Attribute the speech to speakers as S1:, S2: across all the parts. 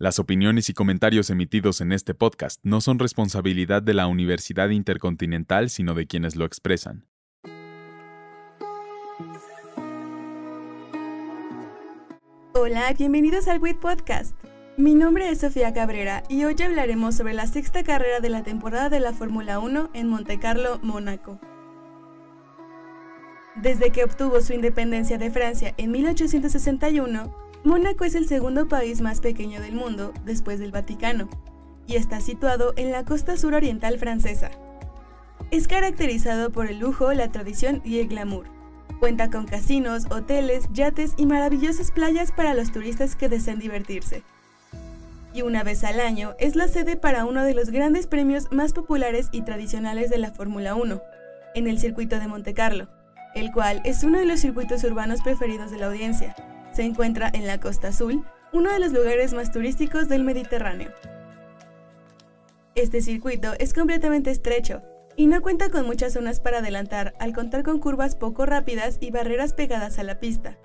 S1: Las opiniones y comentarios emitidos en este podcast no son responsabilidad de la Universidad Intercontinental, sino de quienes lo expresan.
S2: Hola, bienvenidos al WIT Podcast. Mi nombre es Sofía Cabrera y hoy hablaremos sobre la sexta carrera de la temporada de la Fórmula 1 en Montecarlo, Mónaco. Desde que obtuvo su independencia de Francia en 1861, Mónaco es el segundo país más pequeño del mundo después del Vaticano y está situado en la costa suroriental francesa. Es caracterizado por el lujo, la tradición y el glamour. Cuenta con casinos, hoteles, yates y maravillosas playas para los turistas que desean divertirse. Y una vez al año es la sede para uno de los grandes premios más populares y tradicionales de la Fórmula 1, en el circuito de Monte Carlo, el cual es uno de los circuitos urbanos preferidos de la audiencia se encuentra en la Costa Azul, uno de los lugares más turísticos del Mediterráneo. Este circuito es completamente estrecho y no cuenta con muchas zonas para adelantar al contar con curvas poco rápidas y barreras pegadas a la pista.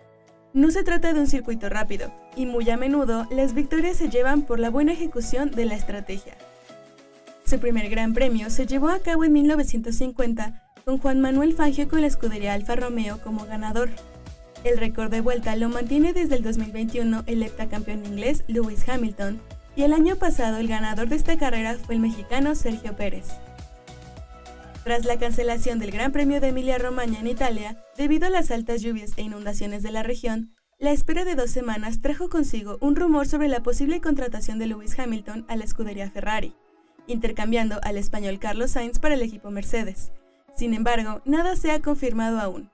S2: No se trata de un circuito rápido, y muy a menudo las victorias se llevan por la buena ejecución de la estrategia. Su primer gran premio se llevó a cabo en 1950 con Juan Manuel Fangio con la escudería Alfa Romeo como ganador. El récord de vuelta lo mantiene desde el 2021 el heptacampeón inglés Lewis Hamilton y el año pasado el ganador de esta carrera fue el mexicano Sergio Pérez. Tras la cancelación del Gran Premio de Emilia-Romagna en Italia, debido a las altas lluvias e inundaciones de la región, la espera de dos semanas trajo consigo un rumor sobre la posible contratación de Lewis Hamilton a la escudería Ferrari, intercambiando al español Carlos Sainz para el equipo Mercedes. Sin embargo, nada se ha confirmado aún.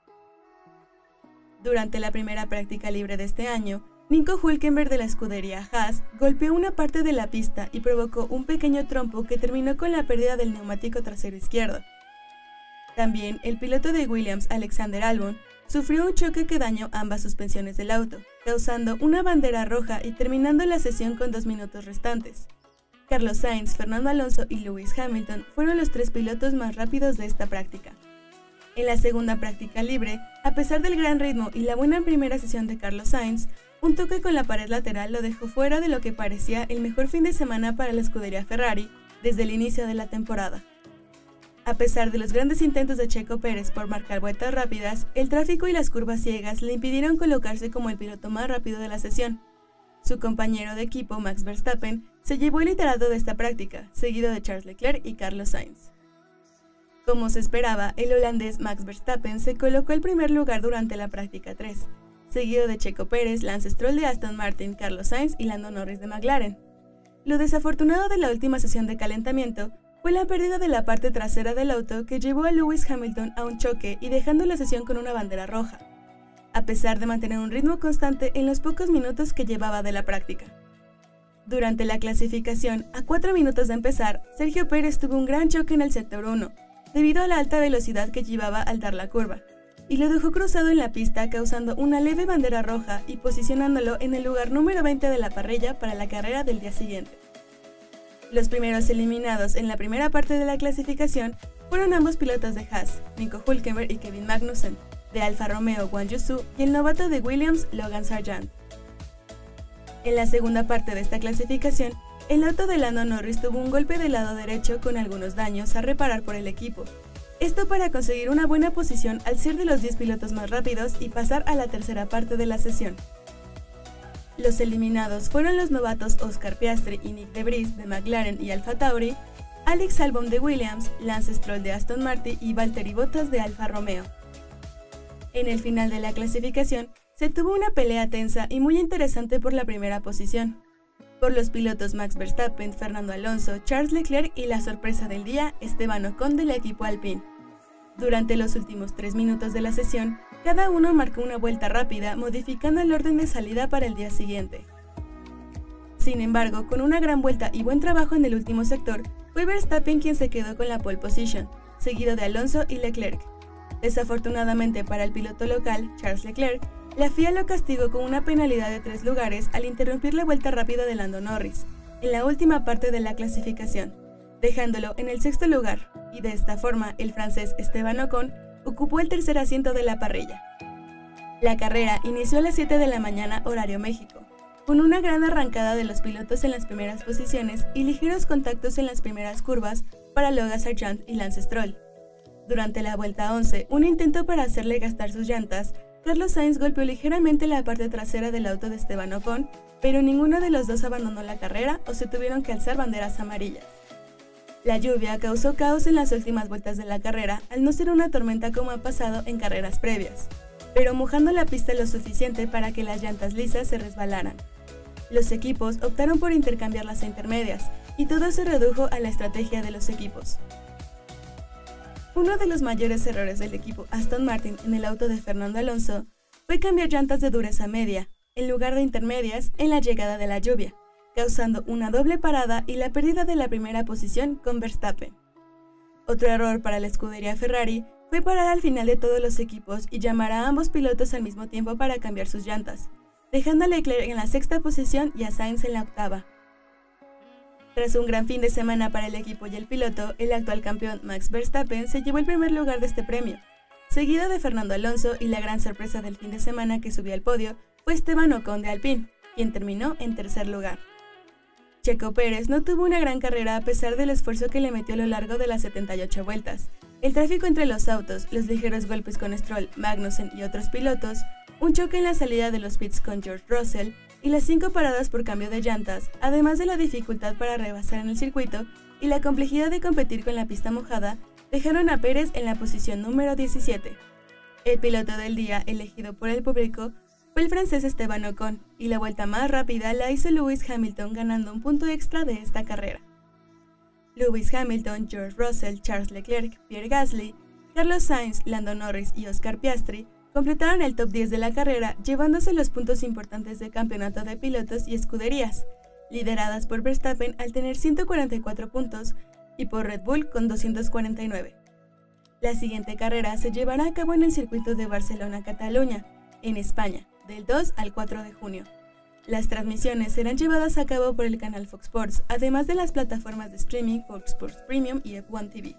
S2: Durante la primera práctica libre de este año, Nico Hulkenberg de la escudería Haas golpeó una parte de la pista y provocó un pequeño trompo que terminó con la pérdida del neumático trasero izquierdo. También el piloto de Williams, Alexander Albon, sufrió un choque que dañó ambas suspensiones del auto, causando una bandera roja y terminando la sesión con dos minutos restantes. Carlos Sainz, Fernando Alonso y Lewis Hamilton fueron los tres pilotos más rápidos de esta práctica. En la segunda práctica libre, a pesar del gran ritmo y la buena primera sesión de Carlos Sainz, un toque con la pared lateral lo dejó fuera de lo que parecía el mejor fin de semana para la escudería Ferrari desde el inicio de la temporada. A pesar de los grandes intentos de Checo Pérez por marcar vueltas rápidas, el tráfico y las curvas ciegas le impidieron colocarse como el piloto más rápido de la sesión. Su compañero de equipo, Max Verstappen, se llevó el liderado de esta práctica, seguido de Charles Leclerc y Carlos Sainz. Como se esperaba, el holandés Max Verstappen se colocó el primer lugar durante la práctica 3, seguido de Checo Pérez, Lance Stroll de Aston Martin, Carlos Sainz y Lando Norris de McLaren. Lo desafortunado de la última sesión de calentamiento fue la pérdida de la parte trasera del auto que llevó a Lewis Hamilton a un choque y dejando la sesión con una bandera roja, a pesar de mantener un ritmo constante en los pocos minutos que llevaba de la práctica. Durante la clasificación, a cuatro minutos de empezar, Sergio Pérez tuvo un gran choque en el sector 1, debido a la alta velocidad que llevaba al dar la curva, y lo dejó cruzado en la pista causando una leve bandera roja y posicionándolo en el lugar número 20 de la parrilla para la carrera del día siguiente. Los primeros eliminados en la primera parte de la clasificación fueron ambos pilotos de Haas, Nico Hulkenberg y Kevin Magnussen, de Alfa Romeo Guan Yusu y el novato de Williams Logan Sargent. En la segunda parte de esta clasificación, el auto de Lando Norris tuvo un golpe del lado derecho con algunos daños a reparar por el equipo. Esto para conseguir una buena posición al ser de los 10 pilotos más rápidos y pasar a la tercera parte de la sesión. Los eliminados fueron los novatos Oscar Piastri y Nick DeVries de McLaren y Alfa Tauri, Alex Albon de Williams, Lance Stroll de Aston Martin y Valtteri Bottas de Alfa Romeo. En el final de la clasificación, se tuvo una pelea tensa y muy interesante por la primera posición por los pilotos Max Verstappen, Fernando Alonso, Charles Leclerc y la sorpresa del día, Esteban Ocon del equipo Alpine. Durante los últimos tres minutos de la sesión, cada uno marcó una vuelta rápida, modificando el orden de salida para el día siguiente. Sin embargo, con una gran vuelta y buen trabajo en el último sector, fue Verstappen quien se quedó con la pole position, seguido de Alonso y Leclerc. Desafortunadamente para el piloto local, Charles Leclerc, la FIA lo castigó con una penalidad de tres lugares al interrumpir la vuelta rápida de Lando Norris, en la última parte de la clasificación, dejándolo en el sexto lugar, y de esta forma el francés Esteban Ocon ocupó el tercer asiento de la parrilla. La carrera inició a las 7 de la mañana horario México, con una gran arrancada de los pilotos en las primeras posiciones y ligeros contactos en las primeras curvas para Logan Sargent y Lance Stroll. Durante la vuelta 11, un intento para hacerle gastar sus llantas, Carlos Sainz golpeó ligeramente la parte trasera del auto de Esteban Ocon, pero ninguno de los dos abandonó la carrera o se tuvieron que alzar banderas amarillas. La lluvia causó caos en las últimas vueltas de la carrera al no ser una tormenta como ha pasado en carreras previas, pero mojando la pista lo suficiente para que las llantas lisas se resbalaran. Los equipos optaron por intercambiar las intermedias, y todo se redujo a la estrategia de los equipos. Uno de los mayores errores del equipo Aston Martin en el auto de Fernando Alonso fue cambiar llantas de dureza media, en lugar de intermedias, en la llegada de la lluvia causando una doble parada y la pérdida de la primera posición con Verstappen. Otro error para la escudería Ferrari fue parar al final de todos los equipos y llamar a ambos pilotos al mismo tiempo para cambiar sus llantas, dejando a Leclerc en la sexta posición y a Sainz en la octava. Tras un gran fin de semana para el equipo y el piloto, el actual campeón Max Verstappen se llevó el primer lugar de este premio, seguido de Fernando Alonso y la gran sorpresa del fin de semana que subió al podio fue Esteban Ocon de Alpine, quien terminó en tercer lugar. Checo Pérez no tuvo una gran carrera a pesar del esfuerzo que le metió a lo largo de las 78 vueltas. El tráfico entre los autos, los ligeros golpes con Stroll, Magnussen y otros pilotos, un choque en la salida de los pits con George Russell y las cinco paradas por cambio de llantas, además de la dificultad para rebasar en el circuito y la complejidad de competir con la pista mojada, dejaron a Pérez en la posición número 17. El piloto del día elegido por el público fue el francés Esteban Ocon, y la vuelta más rápida la hizo Lewis Hamilton ganando un punto extra de esta carrera. Lewis Hamilton, George Russell, Charles Leclerc, Pierre Gasly, Carlos Sainz, Lando Norris y Oscar Piastri completaron el top 10 de la carrera llevándose los puntos importantes de campeonato de pilotos y escuderías, lideradas por Verstappen al tener 144 puntos y por Red Bull con 249. La siguiente carrera se llevará a cabo en el circuito de Barcelona-Cataluña, en España, del 2 al 4 de junio. Las transmisiones serán llevadas a cabo por el canal Fox Sports, además de las plataformas de streaming Fox Sports Premium y F1 TV.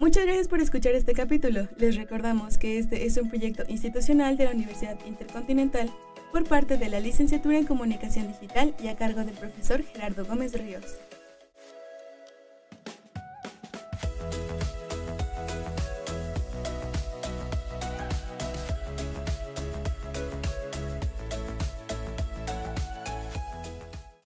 S2: Muchas gracias por escuchar este capítulo. Les recordamos que este es un proyecto institucional de la Universidad Intercontinental por parte de la Licenciatura en Comunicación Digital y a cargo del profesor Gerardo Gómez Ríos.